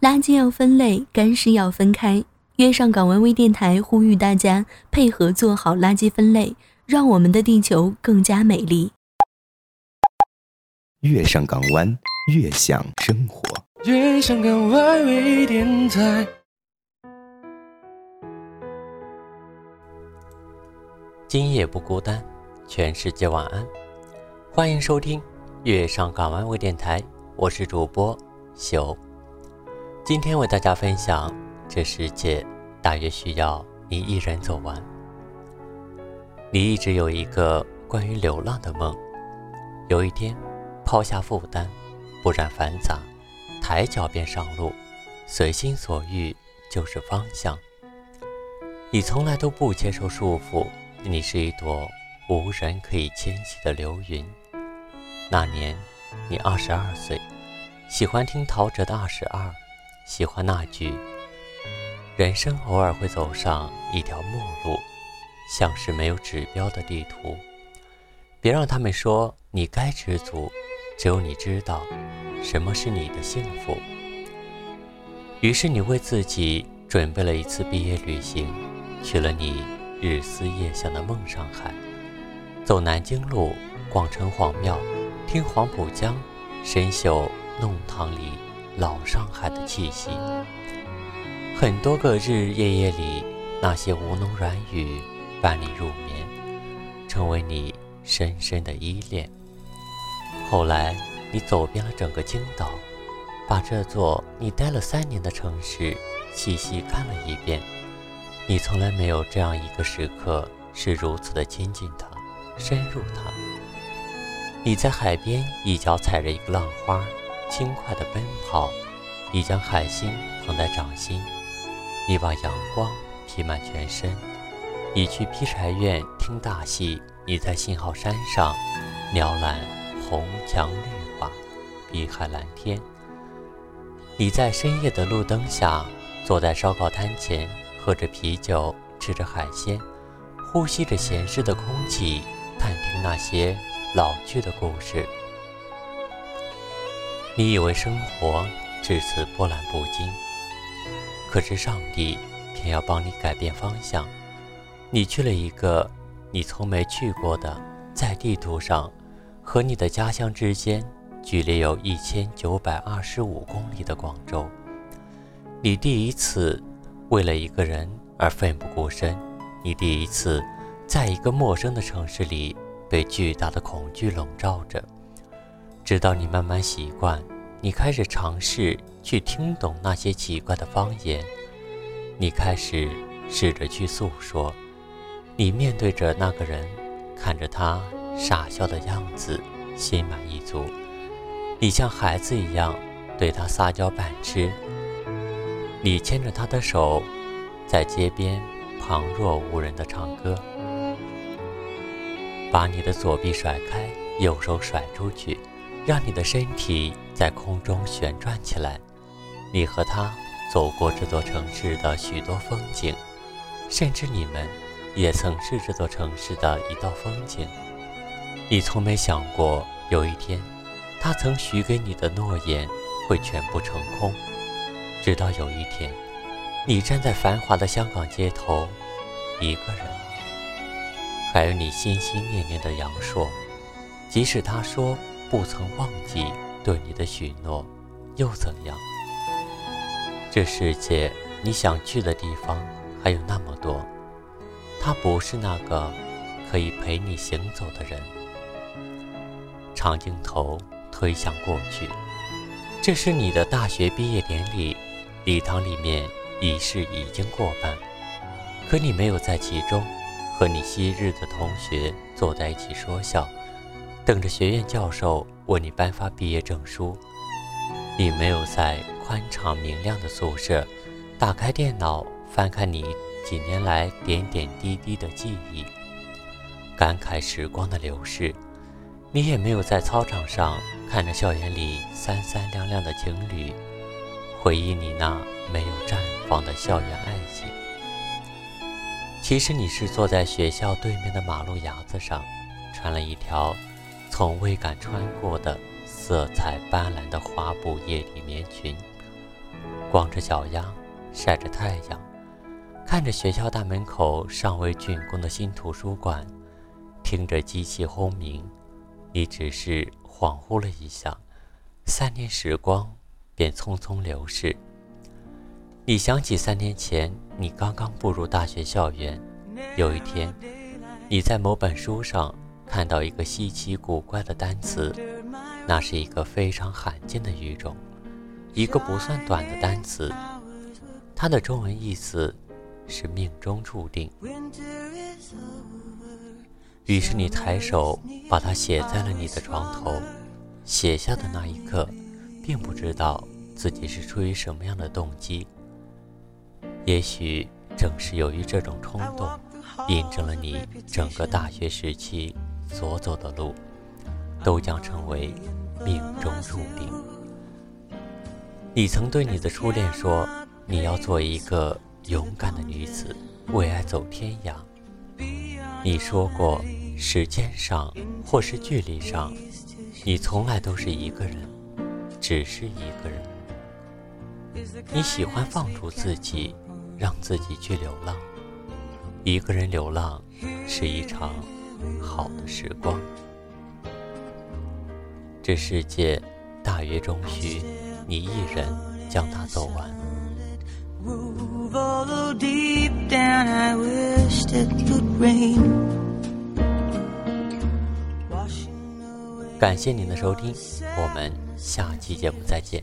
垃圾要分类，干湿要分开。月上港湾微电台呼吁大家配合做好垃圾分类，让我们的地球更加美丽。月上港湾，越享生活。月上港湾微电台。今夜不孤单，全世界晚安。欢迎收听月上港湾微电台，我是主播秀。今天为大家分享，这世界大约需要你一人走完。你一直有一个关于流浪的梦，有一天抛下负担，不染繁杂，抬脚便上路，随心所欲就是方向。你从来都不接受束缚，你是一朵无人可以牵起的流云。那年你二十二岁，喜欢听陶喆的《二十二》。喜欢那句：“人生偶尔会走上一条陌路，像是没有指标的地图。别让他们说你该知足，只有你知道什么是你的幸福。”于是你为自己准备了一次毕业旅行，去了你日思夜想的梦上海，走南京路，逛城隍庙，听黄浦江，深嗅弄堂里。老上海的气息，很多个日日夜夜里，那些吴侬软语伴你入眠，成为你深深的依恋。后来，你走遍了整个青岛，把这座你待了三年的城市细细看了一遍。你从来没有这样一个时刻是如此的亲近它，深入它。你在海边一脚踩着一个浪花。轻快的奔跑，你将海星捧在掌心，你把阳光披满全身。你去劈柴院听大戏，你在信号山上鸟览红墙绿瓦，碧海蓝天。你在深夜的路灯下，坐在烧烤摊前，喝着啤酒，吃着海鲜，呼吸着闲适的空气，探听那些老去的故事。你以为生活至此波澜不惊，可是上帝偏要帮你改变方向。你去了一个你从没去过的，在地图上和你的家乡之间距离有一千九百二十五公里的广州。你第一次为了一个人而奋不顾身，你第一次在一个陌生的城市里被巨大的恐惧笼罩着。直到你慢慢习惯，你开始尝试去听懂那些奇怪的方言，你开始试着去诉说，你面对着那个人，看着他傻笑的样子，心满意足。你像孩子一样对他撒娇扮痴，你牵着他的手，在街边旁若无人的唱歌，把你的左臂甩开，右手甩出去。让你的身体在空中旋转起来。你和他走过这座城市的许多风景，甚至你们也曾是这座城市的一道风景。你从没想过有一天，他曾许给你的诺言会全部成空。直到有一天，你站在繁华的香港街头，一个人，还有你心心念念的杨烁，即使他说。不曾忘记对你的许诺，又怎样？这世界你想去的地方还有那么多，他不是那个可以陪你行走的人。长镜头推向过去，这是你的大学毕业典礼，礼堂里面仪式已经过半，可你没有在其中，和你昔日的同学坐在一起说笑。等着学院教授为你颁发毕业证书，你没有在宽敞明亮的宿舍打开电脑翻看你几年来点点滴滴的记忆，感慨时光的流逝；你也没有在操场上看着校园里三三两两的情侣，回忆你那没有绽放的校园爱情。其实你是坐在学校对面的马路牙子上，穿了一条。从未敢穿过的色彩斑斓的花布叶底棉裙，光着脚丫，晒着太阳，看着学校大门口尚未竣工的新图书馆，听着机器轰鸣，你只是恍惚了一下，三年时光便匆匆流逝。你想起三年前，你刚刚步入大学校园，有一天，你在某本书上看到一个稀奇古怪的单词，那是一个非常罕见的语种，一个不算短的单词，它的中文意思是命中注定。于是你抬手把它写在了你的床头，写下的那一刻，并不知道自己是出于什么样的动机。也许正是由于这种冲动，印证了你整个大学时期所走的路，都将成为命中注定。你曾对你的初恋说：“你要做一个勇敢的女子，为爱走天涯。”你说过，时间上或是距离上，你从来都是一个人，只是一个人。你喜欢放逐自己。让自己去流浪，一个人流浪是一场好的时光。这世界大约终须你一人将它走完。感谢您的收听，我们下期节目再见。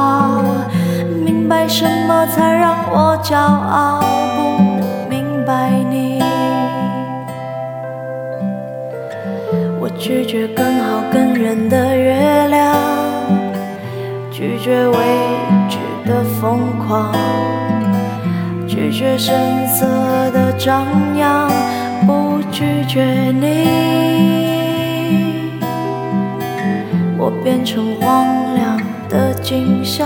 什么才让我骄傲？不明白你，我拒绝更好更圆的月亮，拒绝未知的疯狂，拒绝声色的张扬，不拒绝你。我变成荒凉的景象，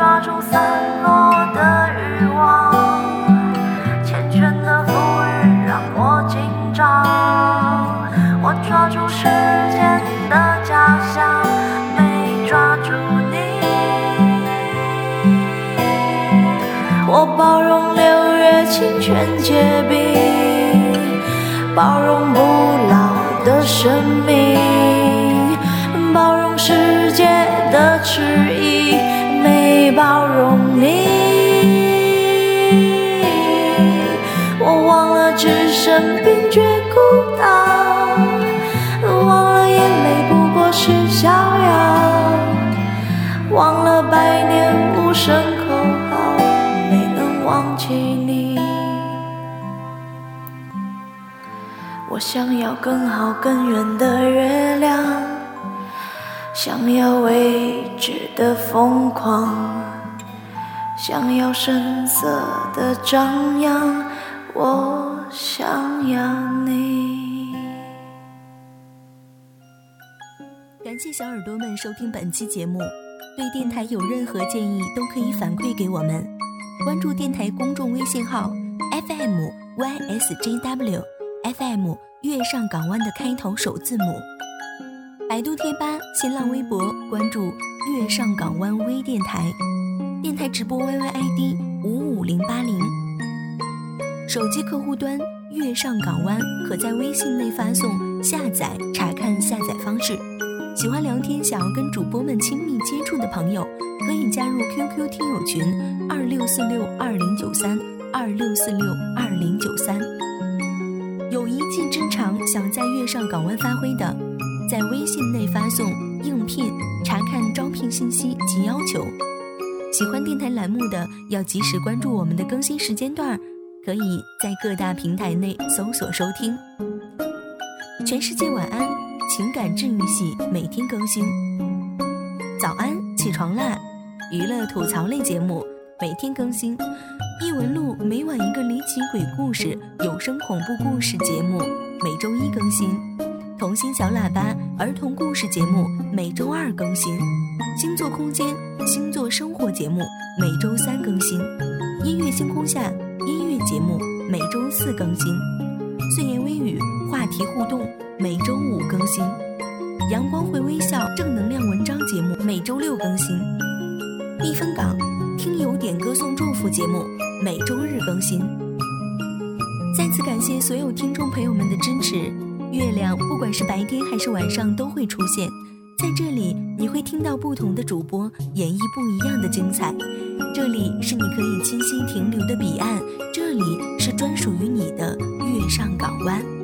抓住散落的欲望，缱绻的馥郁让我紧张。我抓住时间的假象，没抓住你。我包容六月清泉结冰，包容不老的生命，包容世界的迟疑。包容你。我忘了只生病却孤岛，忘了眼泪不过是逍遥，忘了百年无声口号，没能忘记你。我想要更好更圆的月亮，想要未知的疯狂，想要声色的张扬，我想要你。感谢小耳朵们收听本期节目，对电台有任何建议都可以反馈给我们。关注电台公众微信号 FM YSJW FM 月上港湾的开头首字母。百度贴吧、新浪微博关注月上港湾微电台，电台直播 YYID 五五零八零。手机客户端月上港湾可在微信内发送下载查看下载方式。喜欢聊天、想要跟主播们亲密接触的朋友，可以加入 QQ 听友群二六四六二零九三二六四六二零九三。有一技之长想在月上港湾发挥的，在微信内发送“应聘”查看招聘信息及要求。喜欢电台栏目的，要及时关注我们的更新时间段，可以在各大平台内搜索收听。全世界晚安。情感治愈系每天更新，早安，起床啦！娱乐吐槽类节目每天更新，异闻录每晚一个离奇鬼故事有声恐怖故事节目每周一更新，童心小喇叭儿童故事节目每周二更新，星座空间星座生活节目每周三更新，音乐星空下音乐节目每周四更新，碎言微语话题互动。每周五更新，阳光会微笑正能量文章节目每周六更新，避风港听友点歌送祝福节目每周日更新。再次感谢所有听众朋友们的支持。月亮不管是白天还是晚上都会出现在这里，你会听到不同的主播演绎不一样的精彩。这里是你可以清晰停留的彼岸，这里是专属于你的月上港湾。